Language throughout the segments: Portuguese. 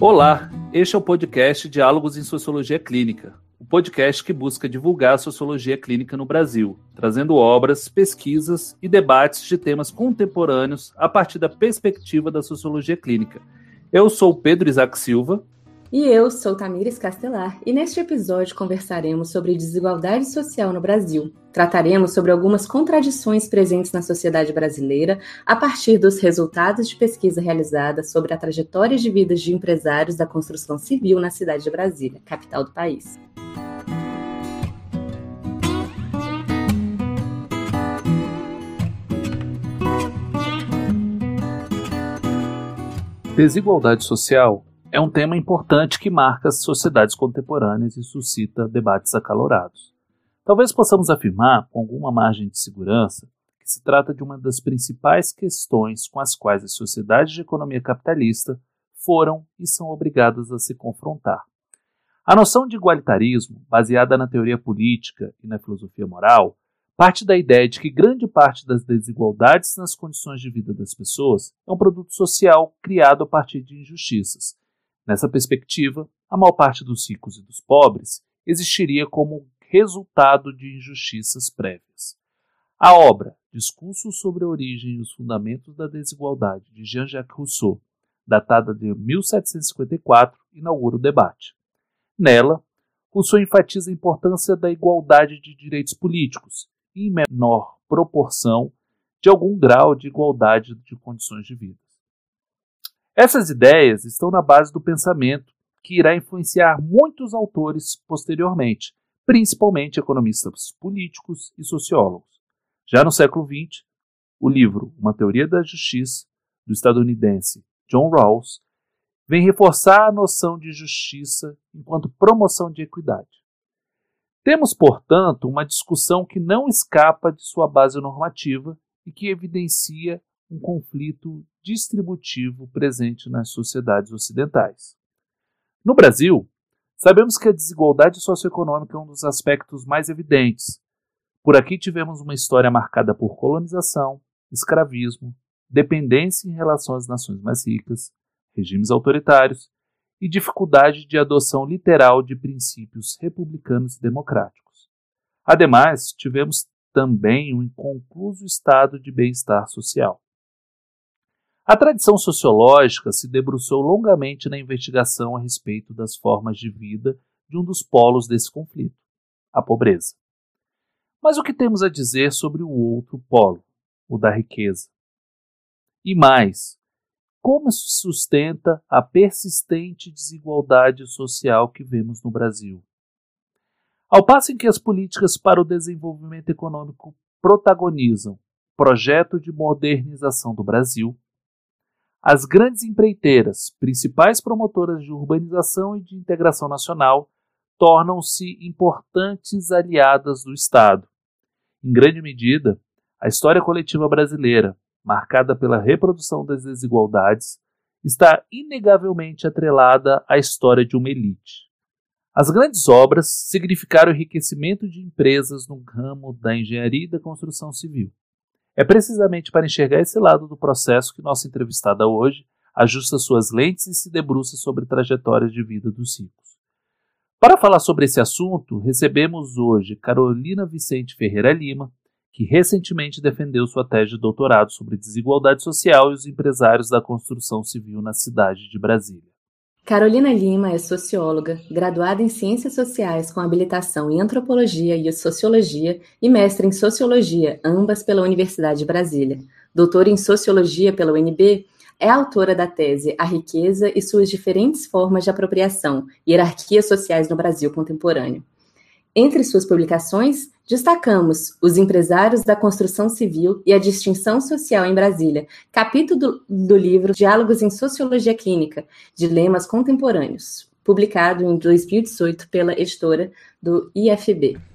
Olá, este é o podcast Diálogos em Sociologia Clínica, o podcast que busca divulgar a sociologia clínica no Brasil, trazendo obras, pesquisas e debates de temas contemporâneos a partir da perspectiva da sociologia clínica. Eu sou Pedro Isaac Silva. E eu sou Tamires Castelar, e neste episódio conversaremos sobre desigualdade social no Brasil. Trataremos sobre algumas contradições presentes na sociedade brasileira a partir dos resultados de pesquisa realizada sobre a trajetória de vida de empresários da construção civil na cidade de Brasília, capital do país. Desigualdade social é um tema importante que marca as sociedades contemporâneas e suscita debates acalorados. Talvez possamos afirmar, com alguma margem de segurança, que se trata de uma das principais questões com as quais as sociedades de economia capitalista foram e são obrigadas a se confrontar. A noção de igualitarismo, baseada na teoria política e na filosofia moral, parte da ideia de que grande parte das desigualdades nas condições de vida das pessoas é um produto social criado a partir de injustiças, Nessa perspectiva, a maior parte dos ricos e dos pobres existiria como resultado de injustiças prévias. A obra Discurso sobre a Origem e os Fundamentos da Desigualdade, de Jean-Jacques Rousseau, datada de 1754, inaugura o debate. Nela, Rousseau enfatiza a importância da igualdade de direitos políticos, em menor proporção, de algum grau de igualdade de condições de vida. Essas ideias estão na base do pensamento que irá influenciar muitos autores posteriormente, principalmente economistas políticos e sociólogos. Já no século XX, o livro Uma Teoria da Justiça, do estadunidense John Rawls, vem reforçar a noção de justiça enquanto promoção de equidade. Temos, portanto, uma discussão que não escapa de sua base normativa e que evidencia um conflito distributivo presente nas sociedades ocidentais. No Brasil, sabemos que a desigualdade socioeconômica é um dos aspectos mais evidentes. Por aqui tivemos uma história marcada por colonização, escravismo, dependência em relação às nações mais ricas, regimes autoritários e dificuldade de adoção literal de princípios republicanos e democráticos. Ademais, tivemos também um inconcluso estado de bem-estar social. A tradição sociológica se debruçou longamente na investigação a respeito das formas de vida de um dos polos desse conflito, a pobreza. Mas o que temos a dizer sobre o outro polo, o da riqueza? E mais, como se sustenta a persistente desigualdade social que vemos no Brasil? Ao passo em que as políticas para o desenvolvimento econômico protagonizam projeto de modernização do Brasil, as grandes empreiteiras, principais promotoras de urbanização e de integração nacional, tornam-se importantes aliadas do Estado. Em grande medida, a história coletiva brasileira, marcada pela reprodução das desigualdades, está inegavelmente atrelada à história de uma elite. As grandes obras significaram o enriquecimento de empresas no ramo da engenharia e da construção civil. É precisamente para enxergar esse lado do processo que nossa entrevistada hoje ajusta suas lentes e se debruça sobre trajetórias de vida dos ricos. Para falar sobre esse assunto, recebemos hoje Carolina Vicente Ferreira Lima, que recentemente defendeu sua tese de doutorado sobre desigualdade social e os empresários da construção civil na cidade de Brasília. Carolina Lima é socióloga, graduada em Ciências Sociais com habilitação em Antropologia e Sociologia e mestre em Sociologia, ambas pela Universidade de Brasília. Doutora em Sociologia pela UNB, é autora da tese A Riqueza e suas diferentes formas de apropriação, hierarquias sociais no Brasil contemporâneo. Entre suas publicações, destacamos Os Empresários da Construção Civil e a Distinção Social em Brasília, capítulo do, livro Diálogos em Sociologia Clínica, Dilemas Contemporâneos, publicado em 2018 pela editora do IFB.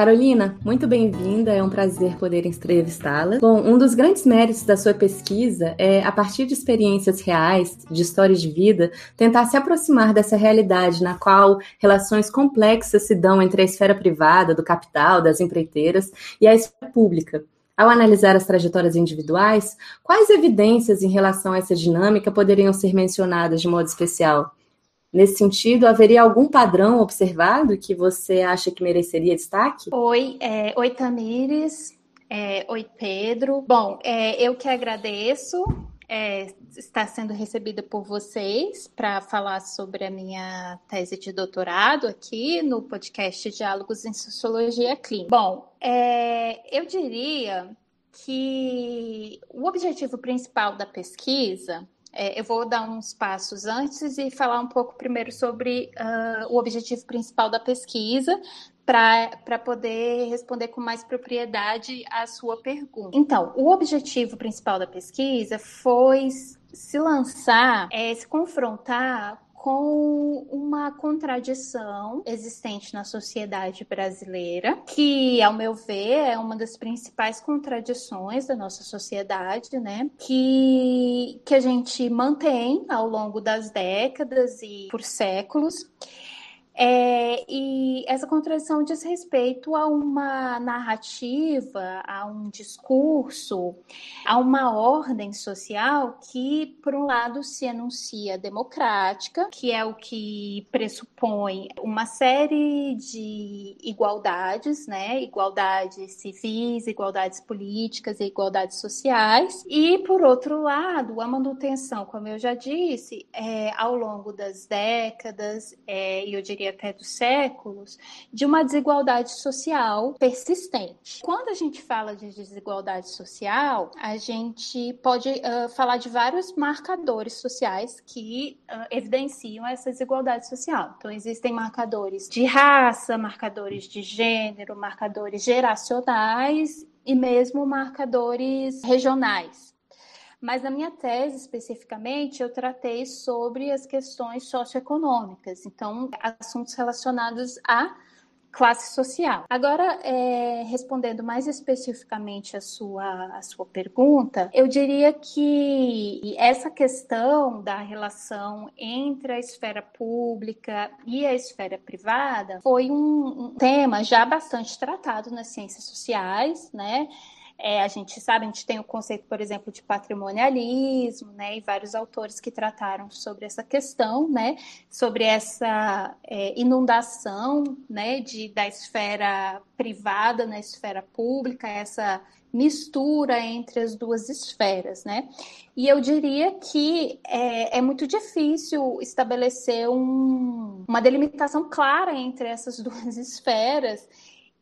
Carolina, muito bem-vinda, é um prazer poder entrevistá-la. Bom, um dos grandes méritos da sua pesquisa é, a partir de experiências reais, de histórias de vida, tentar se aproximar dessa realidade na qual relações complexas se dão entre a esfera privada, do capital, das empreiteiras e a esfera pública. Ao analisar as trajetórias individuais, quais evidências em relação a essa dinâmica poderiam ser mencionadas de modo especial? Nesse sentido, haveria algum padrão observado que você acha que mereceria destaque? Oi, é, oi Tamires, é, oi Pedro. Bom, é, eu que agradeço é, estar sendo recebida por vocês para falar sobre a minha tese de doutorado aqui no podcast Diálogos em Sociologia Clínica. Bom, é, eu diria que o objetivo principal da pesquisa é, eu vou dar uns passos antes e falar um pouco primeiro sobre uh, o objetivo principal da pesquisa, para poder responder com mais propriedade a sua pergunta. Então, o objetivo principal da pesquisa foi se lançar, é, se confrontar com uma contradição existente na sociedade brasileira, que, ao meu ver, é uma das principais contradições da nossa sociedade, né? Que, que a gente mantém ao longo das décadas e por séculos é, e essa contradição diz respeito a uma narrativa, a um discurso, a uma ordem social que, por um lado, se anuncia democrática, que é o que pressupõe uma série de igualdades, né? Igualdades civis, igualdades políticas e igualdades sociais. E, por outro lado, a manutenção, como eu já disse, é, ao longo das décadas, é, e eu diria até dos séculos, de uma desigualdade social persistente. Quando a gente fala de desigualdade social, a gente pode uh, falar de vários marcadores sociais que uh, evidenciam essa desigualdade social. Então, existem marcadores de raça, marcadores de gênero, marcadores geracionais e mesmo marcadores regionais. Mas na minha tese, especificamente, eu tratei sobre as questões socioeconômicas, então, assuntos relacionados à classe social. Agora, é, respondendo mais especificamente a sua, a sua pergunta, eu diria que essa questão da relação entre a esfera pública e a esfera privada foi um, um tema já bastante tratado nas ciências sociais, né? É, a gente sabe, a gente tem o conceito, por exemplo, de patrimonialismo, né, e vários autores que trataram sobre essa questão, né, sobre essa é, inundação, né, de, da esfera privada na esfera pública, essa mistura entre as duas esferas, né? E eu diria que é, é muito difícil estabelecer um, uma delimitação clara entre essas duas esferas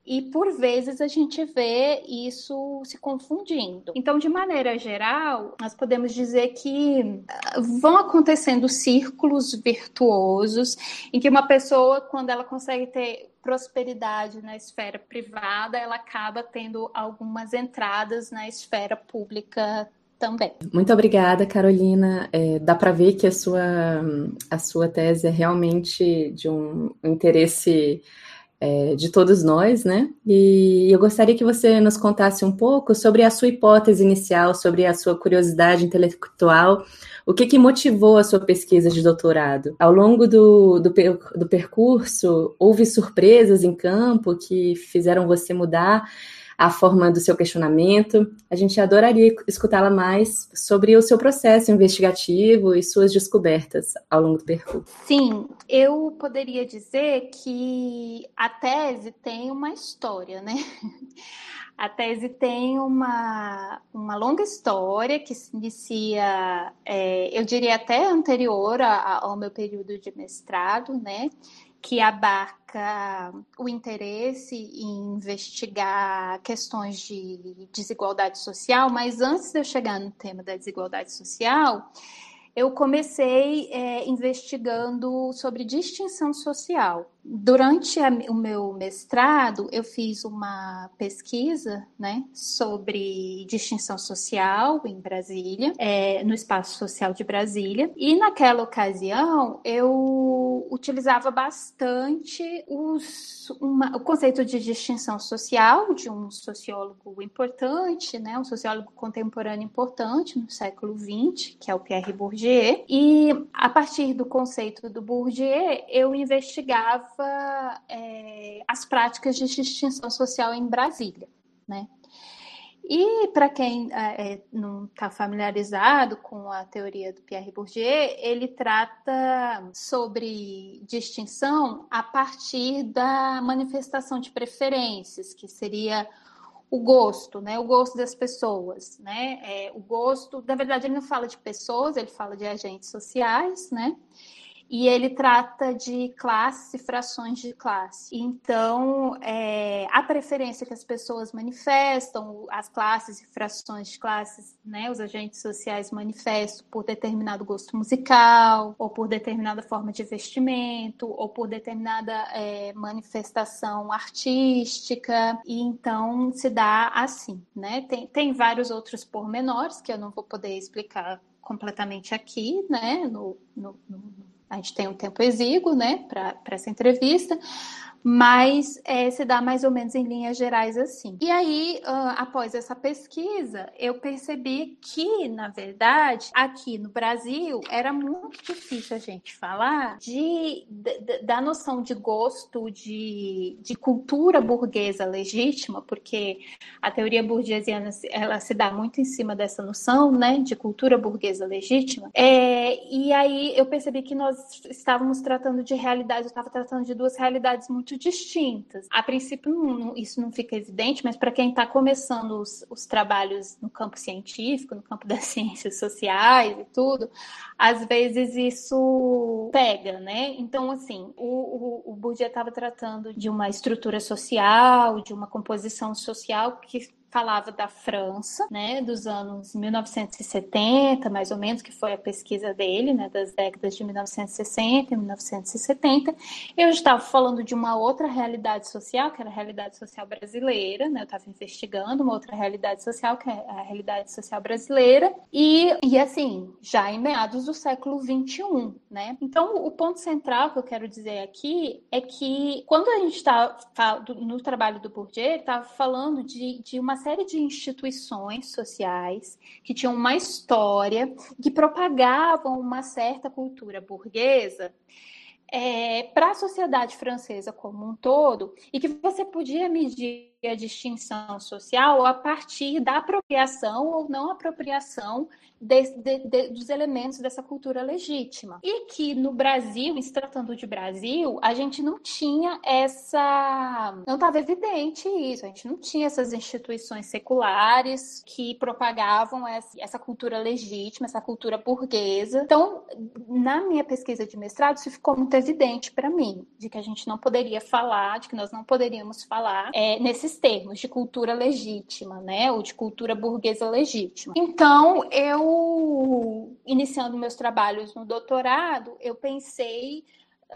e por vezes a gente vê isso se confundindo. Então, de maneira geral, nós podemos dizer que ah, vão acontecendo círculos virtuosos em que uma pessoa, quando ela consegue ter prosperidade na esfera privada, ela acaba tendo algumas entradas na esfera pública também. Muito obrigada, Carolina. É, dá para ver que a sua, a sua tese é realmente de um interesse é, de todos nós, né? E eu gostaria que você nos contasse um pouco sobre a sua hipótese inicial, sobre a sua curiosidade intelectual, o que, que motivou a sua pesquisa de doutorado? Ao longo do, do, do percurso, houve surpresas em campo que fizeram você mudar a forma do seu questionamento. A gente adoraria escutá-la mais sobre o seu processo investigativo e suas descobertas ao longo do percurso. Sim, eu poderia dizer que a tese tem uma história, né? A tese tem uma, uma longa história que se inicia, é, eu diria até anterior a, ao meu período de mestrado, né? Que abarca o interesse em investigar questões de desigualdade social, mas antes de eu chegar no tema da desigualdade social, eu comecei é, investigando sobre distinção social. Durante a, o meu mestrado, eu fiz uma pesquisa né, sobre distinção social em Brasília, é, no espaço social de Brasília, e naquela ocasião eu utilizava bastante os, uma, o conceito de distinção social de um sociólogo importante, né, um sociólogo contemporâneo importante no século XX, que é o Pierre Bourdieu, e a partir do conceito do Bourdieu, eu investigava é, as práticas de distinção social em Brasília, né? E para quem é, é não está familiarizado com a teoria do Pierre Bourdieu, ele trata sobre distinção a partir da manifestação de preferências, que seria o gosto, né? O gosto das pessoas, né? É, o gosto, na verdade, ele não fala de pessoas, ele fala de agentes sociais, né? E ele trata de classes e frações de classe. Então, é, a preferência que as pessoas manifestam, as classes e frações de classes, né, os agentes sociais manifestam por determinado gosto musical, ou por determinada forma de vestimento, ou por determinada é, manifestação artística, e então se dá assim, né? Tem, tem vários outros pormenores que eu não vou poder explicar completamente aqui, né, no, no, no a gente tem um tempo exíguo, né, para essa entrevista, mas é, se dá mais ou menos em linhas gerais assim. E aí, uh, após essa pesquisa, eu percebi que, na verdade, aqui no Brasil era muito difícil a gente falar de da noção de gosto, de, de cultura burguesa legítima, porque a teoria burguesiana ela se dá muito em cima dessa noção, né, de cultura burguesa legítima. É, e aí eu percebi que nós estávamos tratando de realidades, eu estava tratando de duas realidades muito muito distintas. A princípio, não, isso não fica evidente, mas para quem está começando os, os, trabalhos no campo científico, no campo das ciências sociais e tudo, às vezes isso pega, né? Então, assim, o, o, o Bourdieu estava tratando de uma estrutura social, de uma composição social que falava da França, né, dos anos 1970, mais ou menos, que foi a pesquisa dele, né, das décadas de 1960 e 1970. Eu estava falando de uma outra realidade social, que era a realidade social brasileira, né, eu estava investigando uma outra realidade social, que é a realidade social brasileira, e, e assim, já em meados do século 21, né. Então, o ponto central que eu quero dizer aqui é que quando a gente está no trabalho do Bourdieu, estava falando de, de uma série de instituições sociais que tinham uma história, que propagavam uma certa cultura burguesa é, para a sociedade francesa como um todo e que você podia medir a distinção social a partir da apropriação ou não apropriação de, de, de, dos elementos dessa cultura legítima. E que no Brasil, se tratando de Brasil, a gente não tinha essa. Não estava evidente isso, a gente não tinha essas instituições seculares que propagavam essa, essa cultura legítima, essa cultura burguesa. Então, na minha pesquisa de mestrado, isso ficou muito evidente para mim, de que a gente não poderia falar, de que nós não poderíamos falar é, nesses termos de cultura legítima, né, ou de cultura burguesa legítima. Então, eu iniciando meus trabalhos no doutorado, eu pensei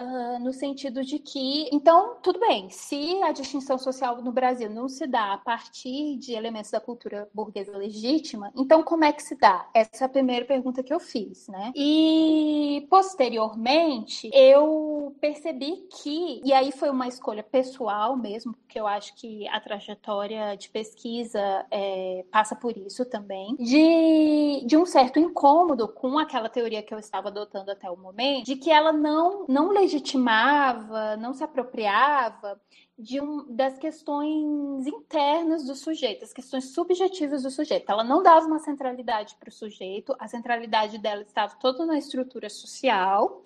Uh, no sentido de que, então, tudo bem, se a distinção social no Brasil não se dá a partir de elementos da cultura burguesa legítima, então como é que se dá? Essa é a primeira pergunta que eu fiz, né? E posteriormente eu percebi que, e aí foi uma escolha pessoal mesmo, porque eu acho que a trajetória de pesquisa é, passa por isso também, de, de um certo incômodo com aquela teoria que eu estava adotando até o momento, de que ela não, não legitimava, não se apropriava de um, das questões internas do sujeito, as questões subjetivas do sujeito. Ela não dava uma centralidade para o sujeito, a centralidade dela estava toda na estrutura social,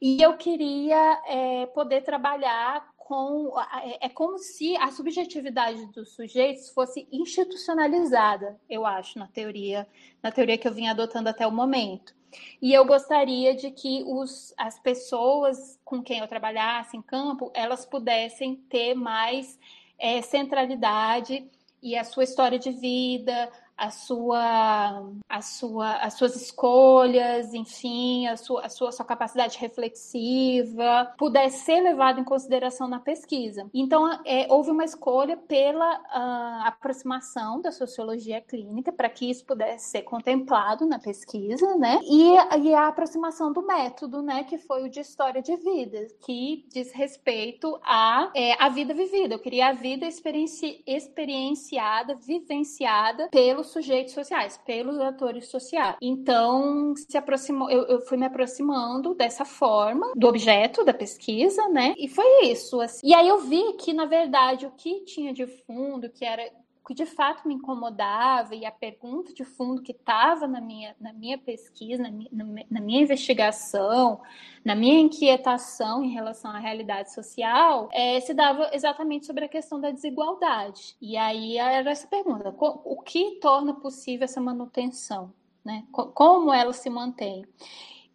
e eu queria é, poder trabalhar com. É, é como se a subjetividade dos sujeitos fosse institucionalizada, eu acho, na teoria, na teoria que eu vim adotando até o momento. E eu gostaria de que os, as pessoas com quem eu trabalhasse em campo, elas pudessem ter mais é, centralidade e a sua história de vida, a sua, a sua, as suas escolhas, enfim, a sua, a sua, a sua capacidade reflexiva, pudesse ser levado em consideração na pesquisa. Então, é, houve uma escolha pela uh, aproximação da sociologia clínica para que isso pudesse ser contemplado na pesquisa, né? E, e a aproximação do método, né? Que foi o de história de vida, que diz respeito à é, a vida vivida. Eu queria a vida experienci, experienciada, vivenciada pelos sujeitos sociais, pelos atores sociais. Então, se aproximou, eu, eu fui me aproximando dessa forma do objeto da pesquisa, né? E foi isso. Assim. E aí eu vi que, na verdade, o que tinha de fundo, que era que de fato me incomodava e a pergunta de fundo que estava na minha, na minha pesquisa, na minha, na minha, investigação, na minha inquietação em relação à realidade social, é, se dava exatamente sobre a questão da desigualdade. E aí era essa pergunta: o que torna possível essa manutenção? Né? Como ela se mantém?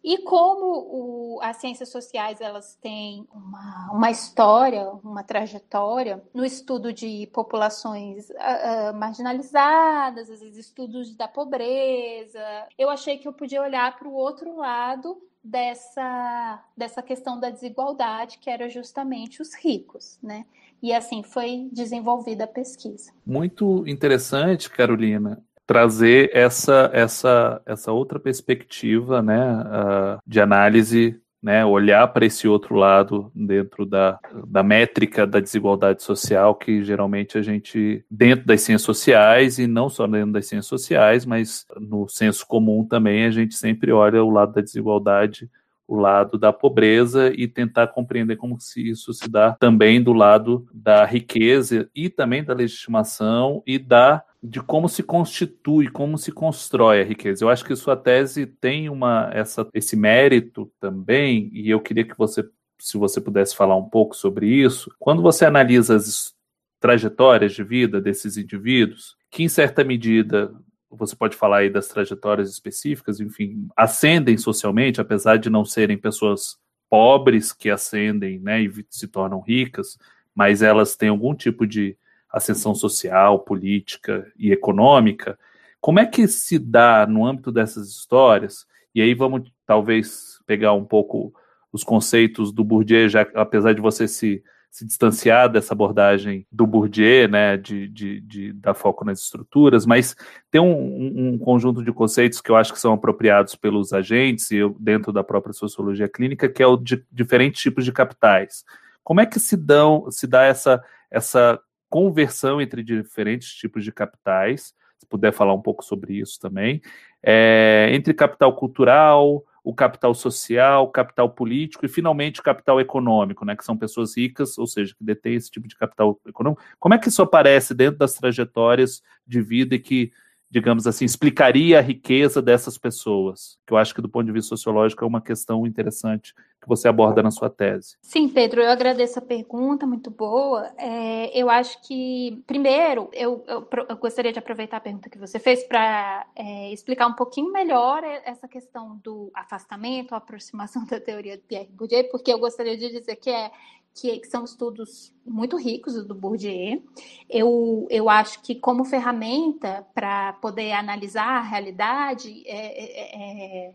E como o, as ciências sociais elas têm uma, uma, história, uma trajetória no estudo de populações uh, marginalizadas, às vezes estudos da pobreza, eu achei que eu podia olhar para o outro lado dessa, dessa questão da desigualdade, que era justamente os ricos, né? E assim foi desenvolvida a pesquisa. Muito interessante, Carolina trazer essa, essa, essa outra perspectiva né, uh, de análise, né, olhar para esse outro lado dentro da, da métrica da desigualdade social, que geralmente a gente, dentro das ciências sociais, e não só dentro das ciências sociais, mas no senso comum também, a gente sempre olha o lado da desigualdade o lado da pobreza e tentar compreender como se isso se dá também do lado da riqueza e também da legitimação e da de como se constitui, como se constrói a riqueza. Eu acho que sua tese tem uma essa esse mérito também e eu queria que você se você pudesse falar um pouco sobre isso. Quando você analisa as trajetórias de vida desses indivíduos, que em certa medida você pode falar aí das trajetórias específicas, enfim, ascendem socialmente, apesar de não serem pessoas pobres que ascendem né, e se tornam ricas, mas elas têm algum tipo de ascensão social, política e econômica. Como é que se dá no âmbito dessas histórias? E aí vamos talvez pegar um pouco os conceitos do Bourdieu, já apesar de você se se distanciar dessa abordagem do Bourdieu, né, de, de, de dar foco nas estruturas, mas tem um, um, conjunto de conceitos que eu acho que são apropriados pelos agentes e eu, dentro da própria sociologia clínica, que é o de diferentes tipos de capitais. Como é que se dão, se dá essa, essa conversão entre diferentes tipos de capitais? Se puder falar um pouco sobre isso também, é, entre capital cultural, o capital social, capital político e, finalmente, o capital econômico, né, que são pessoas ricas, ou seja, que detêm esse tipo de capital econômico. Como é que isso aparece dentro das trajetórias de vida e que digamos assim, explicaria a riqueza dessas pessoas? Que eu acho que, do ponto de vista sociológico, é uma questão interessante que você aborda na sua tese. Sim, Pedro, eu agradeço a pergunta, muito boa. É, eu acho que, primeiro, eu, eu, eu, gostaria de aproveitar a pergunta que você fez para é, explicar um pouquinho melhor essa questão do afastamento, a aproximação da teoria de Pierre Bourdieu, porque eu gostaria de dizer que é que, que, são estudos muito ricos do Bourdieu. Eu, eu acho que, como ferramenta para poder analisar a realidade, é, é, é,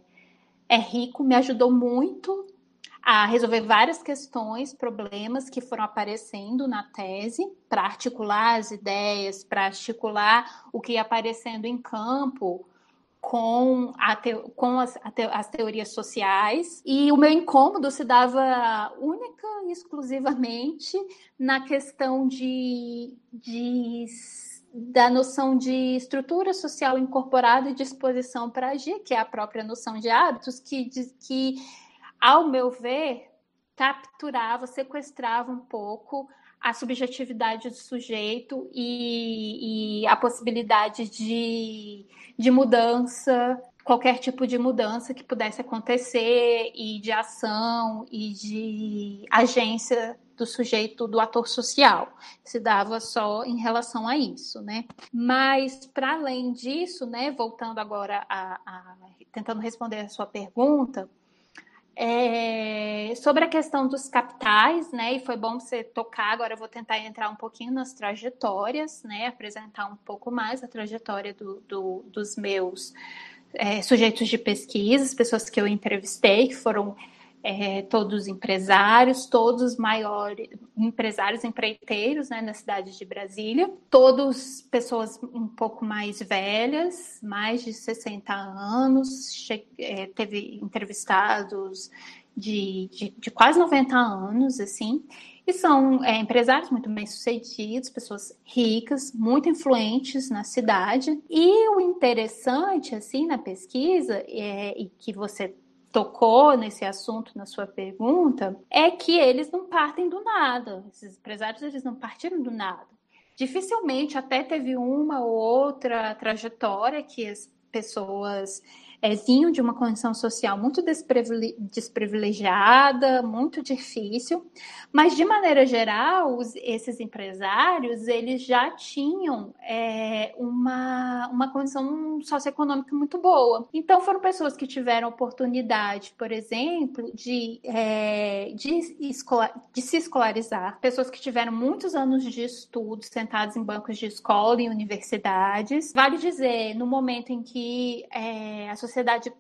é rico, me ajudou muito a resolver várias questões, problemas que foram aparecendo na tese, para articular as ideias, para articular o que ia aparecendo em campo com, te, com as, te, as, teorias sociais. E o meu incômodo se dava única e exclusivamente na questão de, de da noção de estrutura social incorporada e disposição para agir, que é a própria noção de hábitos, que, que ao meu ver, capturava, sequestrava um pouco a subjetividade do sujeito e, e a possibilidade de, de mudança, qualquer tipo de mudança que pudesse acontecer, e de ação e de agência do sujeito, do ator social. Se dava só em relação a isso, né? Mas, para além disso, né, voltando agora a, a tentando responder a sua pergunta, É, sobre a questão dos capitais, né? E foi bom você tocar. Agora eu vou tentar entrar um pouquinho nas trajetórias, né? Apresentar um pouco mais a trajetória do, do, dos meus é, sujeitos de pesquisa, as pessoas que eu entrevistei, que foram é, todos empresários, todos maiores empresários empreiteiros né, na cidade de Brasília, todos pessoas um pouco mais velhas, mais de 60 anos, é, teve entrevistados de, de, de, quase 90 anos, assim, e são é, empresários muito bem sucedidos, pessoas ricas, muito influentes na cidade. E o interessante, assim, na pesquisa, é, e que você tocou nesse assunto na sua pergunta é que eles não partem do nada. Esses empresários eles não partiram do nada. Dificilmente até teve uma ou outra trajetória que as pessoas é, vinham de uma condição social muito desprivilegiada, muito difícil, mas de maneira geral, os, esses empresários eles já tinham é, uma, uma condição socioeconômica muito boa. Então foram pessoas que tiveram oportunidade, por exemplo, de, é, de, de se escolarizar, pessoas que tiveram muitos anos de estudo sentados em bancos de escola e universidades. Vale dizer, no momento em que é, a sociedade,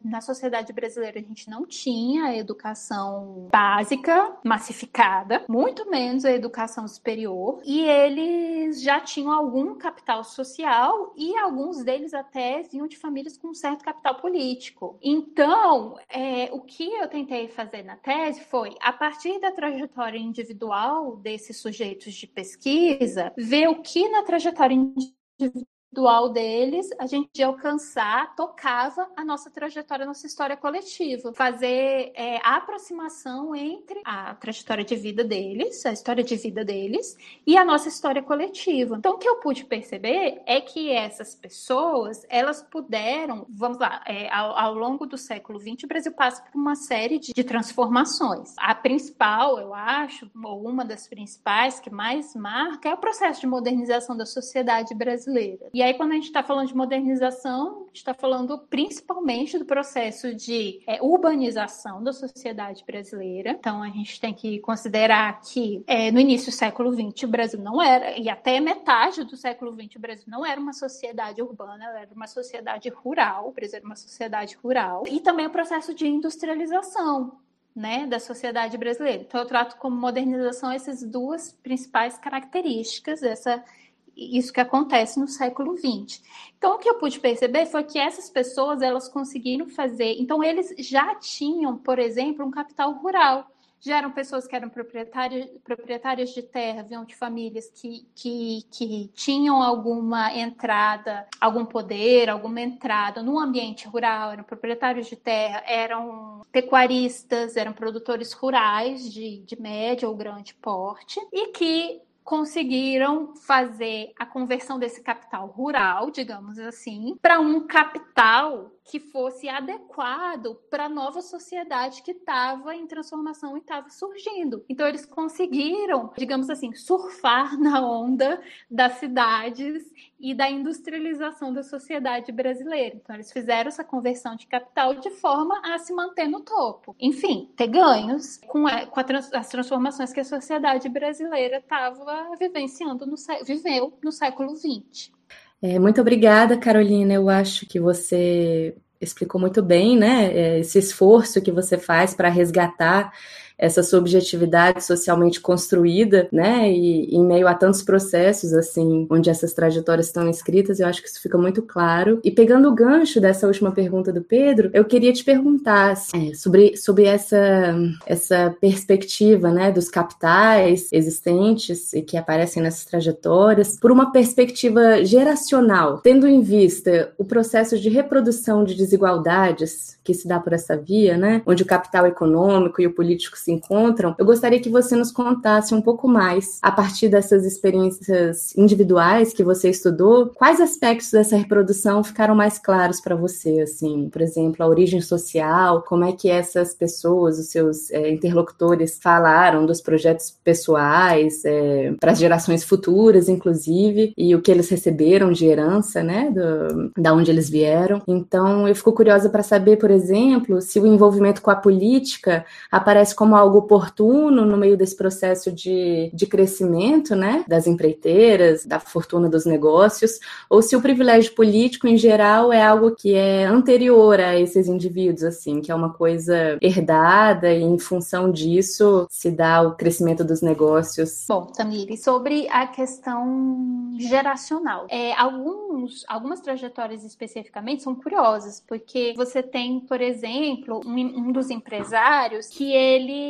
na sociedade brasileira a gente não tinha educação básica massificada, muito menos a educação superior, e eles já tinham algum capital social e alguns deles até vinham de famílias com um certo capital político. Então, é, o que eu tentei fazer na tese foi, a partir da trajetória individual desses sujeitos de pesquisa, ver o que na trajetória individual dual deles, a gente alcançar, tocava a nossa trajetória, a nossa história coletiva. Fazer é, a aproximação entre a trajetória de vida deles, a história de vida deles, e a nossa história coletiva. Então, o que eu pude perceber é que essas pessoas, elas puderam, vamos lá, é, ao, ao, longo do século XX, o Brasil passa por uma série de, de transformações. A principal, eu acho, ou uma das principais que mais marca, é o processo de modernização da sociedade brasileira. E aí, quando a gente está falando de modernização, está falando principalmente do processo de é, urbanização da sociedade brasileira. Então, a gente tem que considerar que é, no início do século XX o Brasil não era, e até metade do século XX o Brasil não era uma sociedade urbana, era uma sociedade rural. O Brasil era uma sociedade rural. E também o processo de industrialização. Né, da sociedade brasileira. Então, eu trato como modernização essas duas principais características, essa isso que acontece no século XX. Então, o que eu pude perceber foi que essas pessoas elas conseguiram fazer. Então, eles já tinham, por exemplo, um capital rural. Já eram pessoas que eram proprietárias, proprietárias de terra, vinham de famílias que, que, que tinham alguma entrada, algum poder, alguma entrada no ambiente rural, eram proprietários de terra, eram pecuaristas, eram produtores rurais de, de médio ou grande porte, e que conseguiram fazer a conversão desse capital rural, digamos assim, para um capital que fosse adequado para a nova sociedade que estava em transformação e estava surgindo. Então eles conseguiram, digamos assim, surfar na onda das cidades e da industrialização da sociedade brasileira. Então eles fizeram essa conversão de capital de forma a se manter no topo. Enfim, ter ganhos com, a, com a trans, as transformações que a sociedade brasileira estava vivenciando no viveu no século XX. É, muito obrigada, Carolina. Eu acho que você explicou muito bem, né? É, esse esforço que você faz para resgatar essa subjetividade socialmente construída, né? E, em meio a tantos processos, assim, onde essas trajetórias estão escritas, eu acho que isso fica muito claro. E pegando o gancho dessa última pergunta do Pedro, eu queria te perguntar assim, é, sobre, sobre essa, essa perspectiva, né, dos capitais existentes e que aparecem nessas trajetórias, por uma perspectiva geracional, tendo em vista o processo de reprodução de desigualdades que se dá por essa via, né, onde o capital econômico e o político se encontram, eu gostaria que você nos contasse um pouco mais, a partir dessas experiências individuais que você estudou, quais aspectos dessa reprodução ficaram mais claros para você, assim, por exemplo, a origem social, como é que essas pessoas, os seus é, interlocutores falaram dos projetos pessoais é, para as gerações futuras, inclusive, e o que eles receberam de herança, né, do, da onde eles vieram. Então, eu fico curiosa para saber, por exemplo, se o envolvimento com a política aparece como algo oportuno no meio desse processo de, de crescimento, né, das empreiteiras, da fortuna dos negócios, ou se o privilégio político em geral é algo que é anterior a esses indivíduos, assim, que é uma coisa herdada e em função disso se dá o crescimento dos negócios. Bom, Tamiri, sobre a questão geracional, é, alguns, algumas trajetórias especificamente são curiosas, porque você tem, por exemplo, um, um dos empresários que ele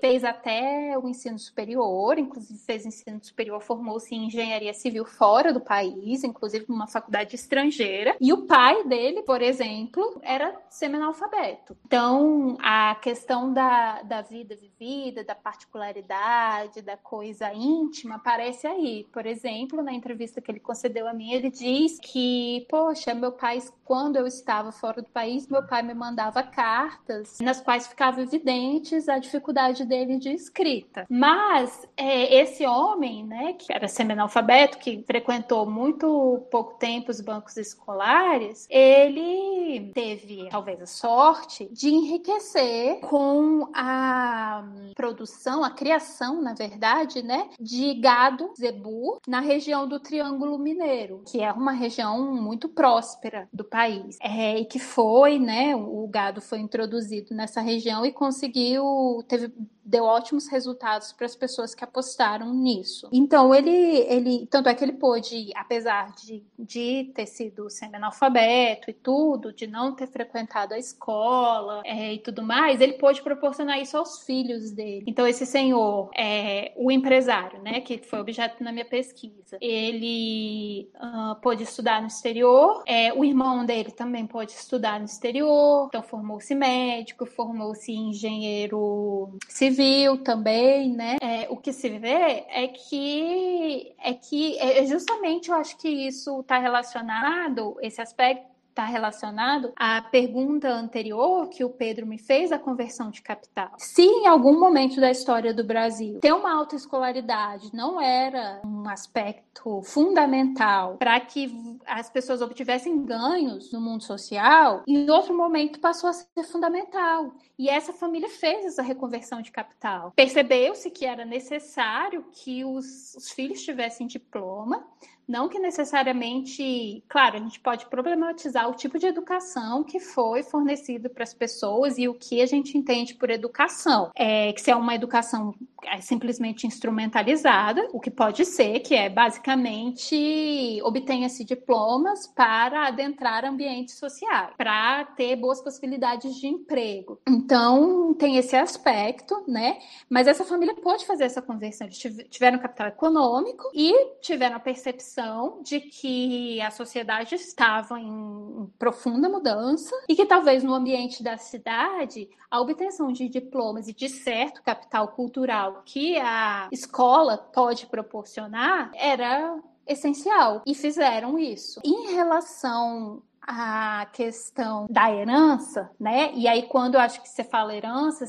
fez até o ensino superior, inclusive fez ensino superior, formou-se em engenharia civil fora do país, inclusive numa faculdade estrangeira, e o pai dele, por exemplo, era semi-analfabeto. Então, a questão da, da vida vivida, da particularidade, da coisa íntima, aparece aí. Por exemplo, na entrevista que ele concedeu a mim, ele diz que, poxa, meu pai, quando eu estava fora do país, meu pai me mandava cartas nas quais ficava evidentes a dificuldade dele de escrita. Mas é, esse homem, né, que era semi-analfabeto, que frequentou muito pouco tempo os bancos escolares, ele teve talvez a sorte de enriquecer com a produção, a criação, na verdade, né, de gado zebu na região do Triângulo Mineiro, que é uma região muito próspera do país, é, e que foi, né, o gado foi introduzido nessa região e conseguiu, teve deu ótimos resultados para as pessoas que apostaram nisso. Então, ele, ele tanto é que ele pôde, apesar de, de ter sido semi-analfabeto e tudo, de não ter frequentado a escola é, e tudo mais, ele pôde proporcionar isso aos filhos dele. Então, esse senhor, é, o empresário, né, que foi objeto na minha pesquisa, ele uh, pôde estudar no exterior, é, o irmão dele também pôde estudar no exterior, então formou-se médico, formou-se engenheiro civil, também, né? É, o que se vê é que é que é justamente eu acho que isso está relacionado esse aspecto está relacionado à pergunta anterior que o Pedro me fez da conversão de capital. Se em algum momento da história do Brasil ter uma autoescolaridade não era um aspecto fundamental para que as pessoas obtivessem ganhos no mundo social, em outro momento passou a ser fundamental. E essa família fez essa reconversão de capital. Percebeu-se que era necessário que os, os filhos tivessem diploma, não que necessariamente, claro, a gente pode problematizar o tipo de educação que foi fornecido para as pessoas e o que a gente entende por educação. É que se é uma educação é simplesmente instrumentalizada, o que pode ser, que é basicamente obtenha-se diplomas para adentrar ambientes sociais, para ter boas possibilidades de emprego. Então, tem esse aspecto, né? Mas essa família pode fazer essa conversão. Eles tiveram capital econômico e tiveram a percepção de que a sociedade estava em profunda mudança e que talvez no ambiente da cidade a obtenção de diplomas e de certo capital cultural que a escola pode proporcionar era essencial e fizeram isso. Em relação à questão da herança, né? E aí quando eu acho que você fala herança,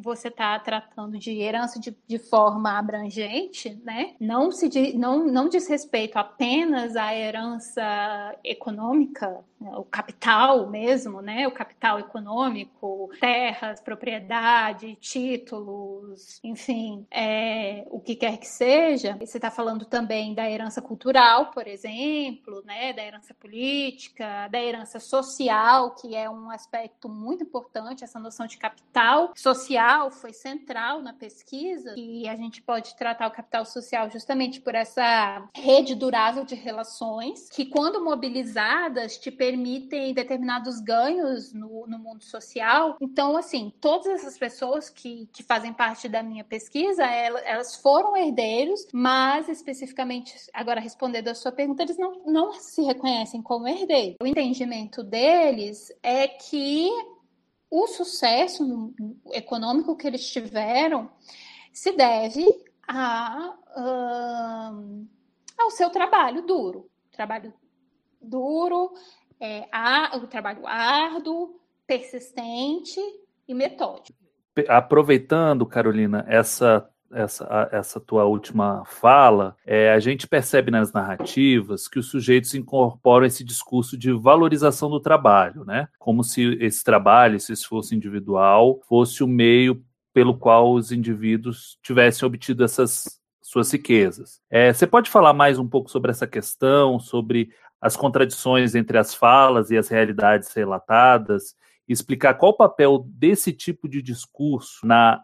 você está tratando de herança de, de, forma abrangente, né? Não se não, não diz respeito apenas à herança econômica? O capital mesmo, né? O capital econômico, terras, propriedade, títulos, enfim, é, o que quer que seja. Você está falando também da herança cultural, por exemplo, né? Da herança política, da herança social, que é um aspecto muito importante, essa noção de capital social foi central na pesquisa e a gente pode tratar o capital social justamente por essa rede durável de relações que, quando mobilizadas, te permitem determinados ganhos no, no mundo social. Então, assim, todas essas pessoas que, que fazem parte da minha pesquisa, elas, foram herdeiros, mas especificamente, agora respondendo a sua pergunta, eles não, não se reconhecem como herdeiros. O entendimento deles é que o sucesso econômico que eles tiveram se deve a, uh, ao seu trabalho duro. Trabalho duro, é, a, o trabalho árduo, persistente e metódico. Aproveitando, Carolina, essa essa, essa tua última fala, é, a gente percebe nas narrativas que os sujeitos incorporam esse discurso de valorização do trabalho, né? Como se esse trabalho, se fosse individual, fosse o meio pelo qual os indivíduos tivessem obtido essas suas riquezas. É, você pode falar mais um pouco sobre essa questão, sobre as contradições entre as falas e as realidades relatadas, explicar qual o papel desse tipo de discurso na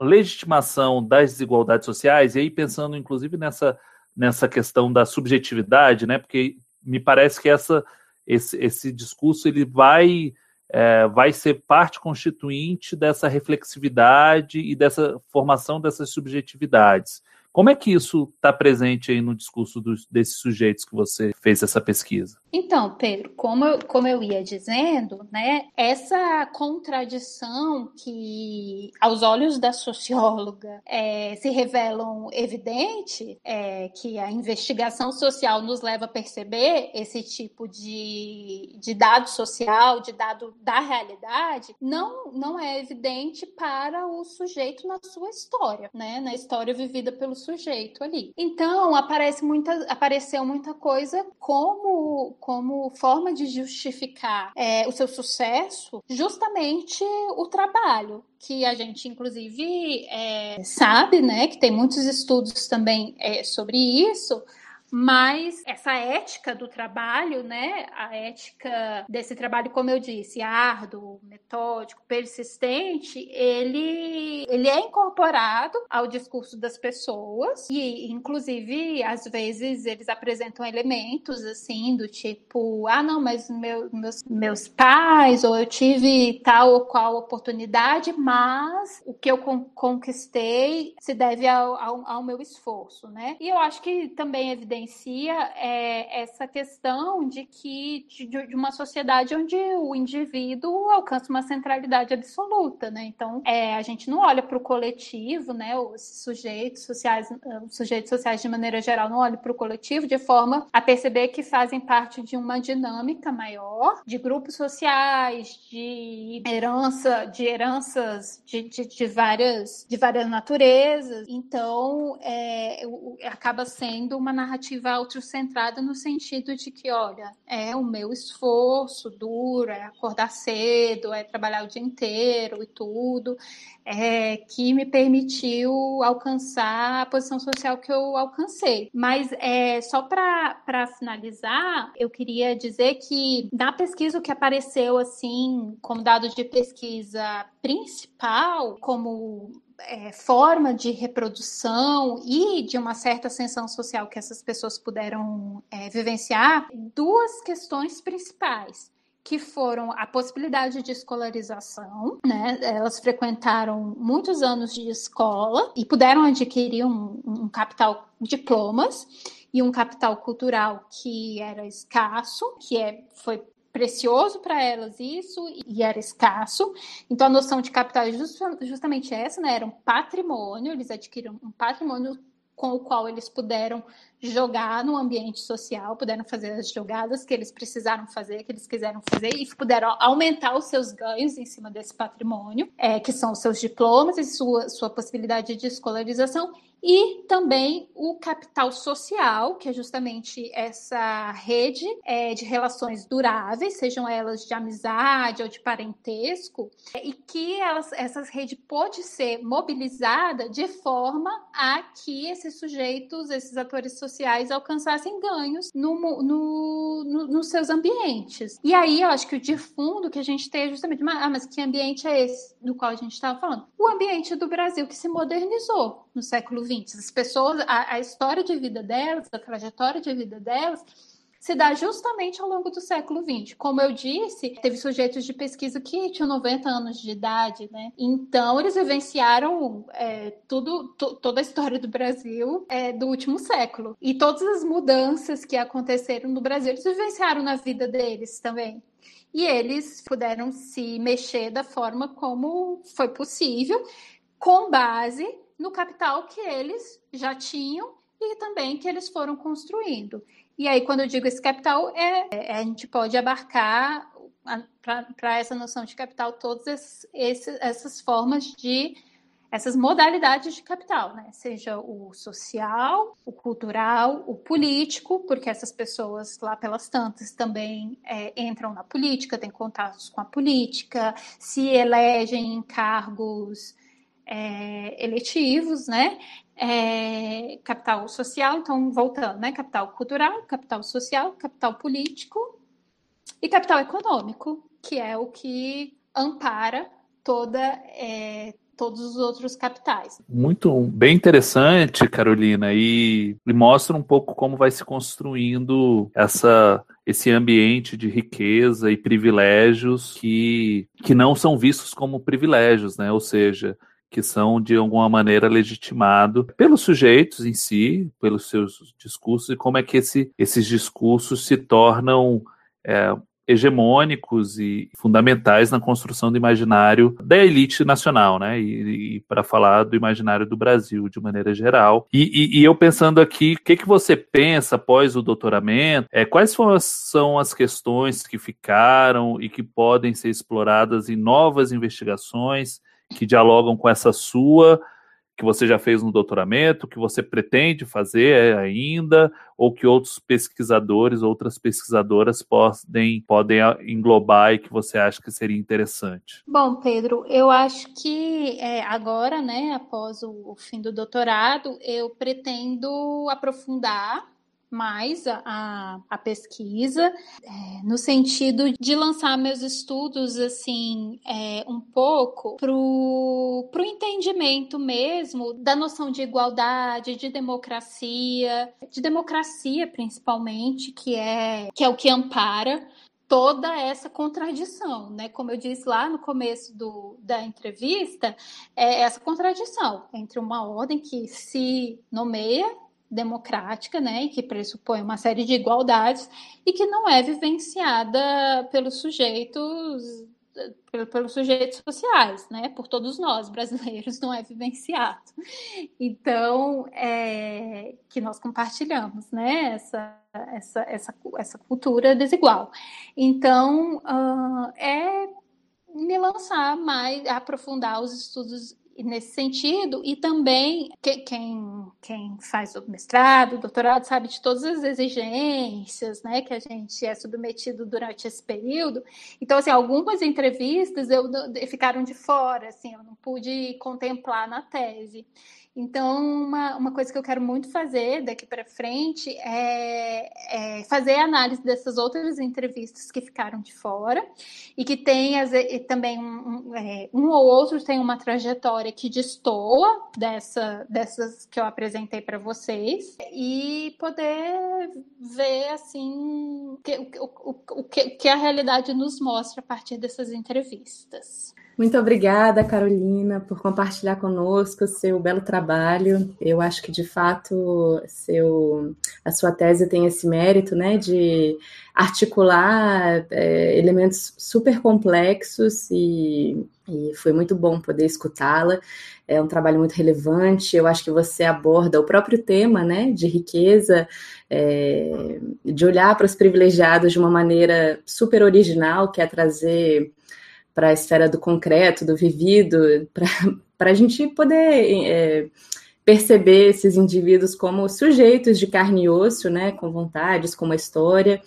legitimação das desigualdades sociais, e aí pensando inclusive nessa, nessa questão da subjetividade, né? Porque me parece que essa, esse, esse discurso ele vai, é, vai ser parte constituinte dessa reflexividade e dessa formação dessas subjetividades. Como é que isso está presente aí no discurso dos, desses sujeitos que você fez essa pesquisa? Então, Pedro, como eu, como eu ia dizendo, né, essa contradição que, aos olhos da socióloga, é, se revelam evidente, é, que a investigação social nos leva a perceber esse tipo de, de dado social, de dado da realidade, não, não é evidente para o sujeito na sua história, né, na história vivida pelo sujeito ali. Então, aparece muita, apareceu muita coisa como, como forma de justificar é, o seu sucesso, justamente o trabalho, que a gente, inclusive, é, sabe, né, que tem muitos estudos também é, sobre isso mas essa ética do trabalho, né, a ética desse trabalho, como eu disse, árduo, metódico, persistente, ele, ele é incorporado ao discurso das pessoas e, inclusive, às vezes eles apresentam elementos assim do tipo, ah, não, mas meu, meus, meus pais ou eu tive tal ou qual oportunidade, mas o que eu conquistei se deve ao, ao, ao meu esforço, né? E eu acho que também é evidente evidencia é, essa questão de que de, de, uma sociedade onde o indivíduo alcança uma centralidade absoluta, né? Então, é, a gente não olha para o coletivo, né? Os sujeitos sociais, os sujeitos sociais de maneira geral não olham para o coletivo de forma a perceber que fazem parte de uma dinâmica maior, de grupos sociais, de herança, de heranças de, de, de várias de várias naturezas. Então, é, acaba sendo uma narrativa narrativa autocentrada no sentido de que, olha, é o meu esforço duro, é acordar cedo, é trabalhar o dia inteiro e tudo, é, que me permitiu alcançar a posição social que eu alcancei. Mas é, só para finalizar, eu queria dizer que na pesquisa o que apareceu assim como dado de pesquisa principal, como é, forma de reprodução e de uma certa ascensão social que essas pessoas puderam é, vivenciar, duas questões principais que foram a possibilidade de escolarização, né? Elas frequentaram muitos anos de escola e puderam adquirir um, um capital diplomas e um capital cultural que era escasso, que é, foi precioso para elas isso e era escasso. Então a noção de capital é justamente essa, né? Era um patrimônio, eles adquiriram um patrimônio com o qual eles puderam jogar no ambiente social, puderam fazer as jogadas que eles precisaram fazer, que eles quiseram fazer, e puderam aumentar os seus ganhos em cima desse patrimônio, é, que são os seus diplomas e sua, sua possibilidade de escolarização, e também o capital social, que é justamente essa rede é, de relações duráveis, sejam elas de amizade ou de parentesco, e que elas, essa rede pode ser mobilizada de forma a que esses sujeitos, esses atores sociais, alcançassem ganhos no, no, no, nos seus ambientes. E aí eu acho que o de fundo que a gente tem é justamente, ah, mas que ambiente é esse do qual a gente estava falando? O ambiente do Brasil que se modernizou no século XX. As pessoas, a, a história de vida delas, a trajetória de vida delas, se dá justamente ao longo do século XX. Como eu disse, teve sujeitos de pesquisa que tinham 90 anos de idade, né? Então, eles vivenciaram é, tudo, toda a história do Brasil é, do último século. E todas as mudanças que aconteceram no Brasil, eles vivenciaram na vida deles também e eles puderam se mexer da forma como foi possível, com base no capital que eles já tinham e também que eles foram construindo. E aí, quando eu digo esse capital, é, é a gente pode abarcar para essa noção de capital todas essas formas de essas modalidades de capital, né? Seja o social, o cultural, o político, porque essas pessoas lá pelas tantas também é, entram na política, têm contatos com a política, se elegem em cargos é, eletivos, né? É, capital social, então voltando, né? Capital cultural, capital social, capital político e capital econômico, que é o que ampara toda é, todos os outros capitais. Muito bem interessante, Carolina, e, e mostra um pouco como vai se construindo essa esse ambiente de riqueza e privilégios que, que não são vistos como privilégios, né? Ou seja, que são de alguma maneira legitimados pelos sujeitos em si, pelos seus discursos e como é que esse, esses discursos se tornam é, hegemônicos e fundamentais na construção do imaginário da elite nacional, né? E, e para falar do imaginário do Brasil de maneira geral. E, e, e eu pensando aqui, o que, que você pensa após o doutoramento? É, quais são as questões que ficaram e que podem ser exploradas em novas investigações que dialogam com essa sua que você já fez no doutoramento, que você pretende fazer ainda, ou que outros pesquisadores, outras pesquisadoras podem, podem englobar e que você acha que seria interessante? Bom, Pedro, eu acho que é, agora, né, após o, o fim do doutorado, eu pretendo aprofundar mais a, a pesquisa, é, no sentido de lançar meus estudos assim é, um pouco para o entendimento mesmo da noção de igualdade, de democracia, de democracia principalmente, que é, que é o que ampara toda essa contradição, né? Como eu disse lá no começo do, da entrevista, é essa contradição entre uma ordem que se nomeia democrática, né, que pressupõe uma série de igualdades e que não é vivenciada pelos sujeitos pelos sujeitos sociais, né? Por todos nós brasileiros não é vivenciado. Então, é, que nós compartilhamos, né? Essa, essa, essa, essa cultura desigual. Então, uh, é me lançar mais, aprofundar os estudos nesse sentido, e também quem, quem faz o mestrado, doutorado, sabe de todas as exigências né, que a gente é submetido durante esse período. Então, assim, algumas entrevistas eu, ficaram de fora, assim, eu não pude contemplar na tese. Então, uma, uma coisa que eu quero muito fazer daqui para frente é, é, fazer análise dessas outras entrevistas que ficaram de fora e que tem as, e também um, um, é, um, ou outro tem uma trajetória que destoa dessa, dessas que eu apresentei para vocês e poder ver assim que, o, o, o, que, o que a realidade nos mostra a partir dessas entrevistas. Muito obrigada, Carolina, por compartilhar conosco seu belo trabalho. Eu acho que, de fato, seu, a sua tese tem esse mérito né, de articular é, elementos super complexos e, e foi muito bom poder escutá-la. É um trabalho muito relevante. Eu acho que você aborda o próprio tema né, de riqueza, é, de olhar para os privilegiados de uma maneira super original, que é trazer para a esfera do concreto, do vivido, para a gente poder é, perceber esses indivíduos como sujeitos de carne e osso, né, com vontades, com uma história.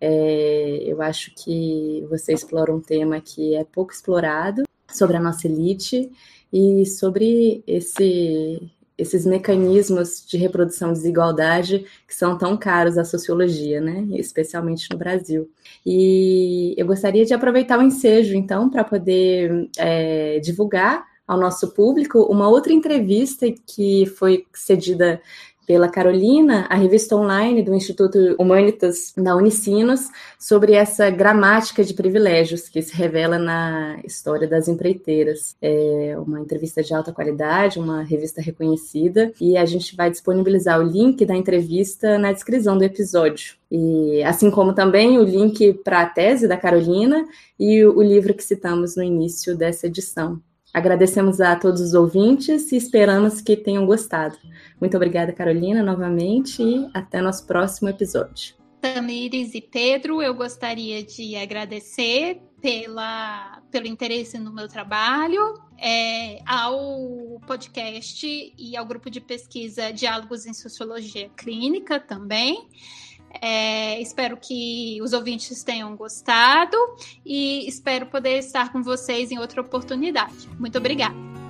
É, eu acho que você explora um tema que é pouco explorado sobre a nossa elite e sobre esse esses mecanismos de reprodução de desigualdade que são tão caros à sociologia, né? Especialmente no Brasil. E eu gostaria de aproveitar o ensejo, então, para poder é, divulgar ao nosso público uma outra entrevista que foi cedida pela Carolina a revista online do Instituto Humanitas da Unicinos sobre essa gramática de privilégios que se revela na história das empreiteiras. É uma entrevista de alta qualidade, uma revista reconhecida, e a gente vai disponibilizar o link da entrevista na descrição do episódio. E assim como também o link para a tese da Carolina e o livro que citamos no início dessa edição. Agradecemos a todos os ouvintes e esperamos que tenham gostado. Muito obrigada, Carolina, novamente, e até nosso próximo episódio. Tamires e Pedro, eu gostaria de agradecer pela, pelo interesse no meu trabalho, é, ao podcast e ao grupo de pesquisa Diálogos em Sociologia Clínica também. É, espero que os ouvintes tenham gostado e espero poder estar com vocês em outra oportunidade. Muito obrigada.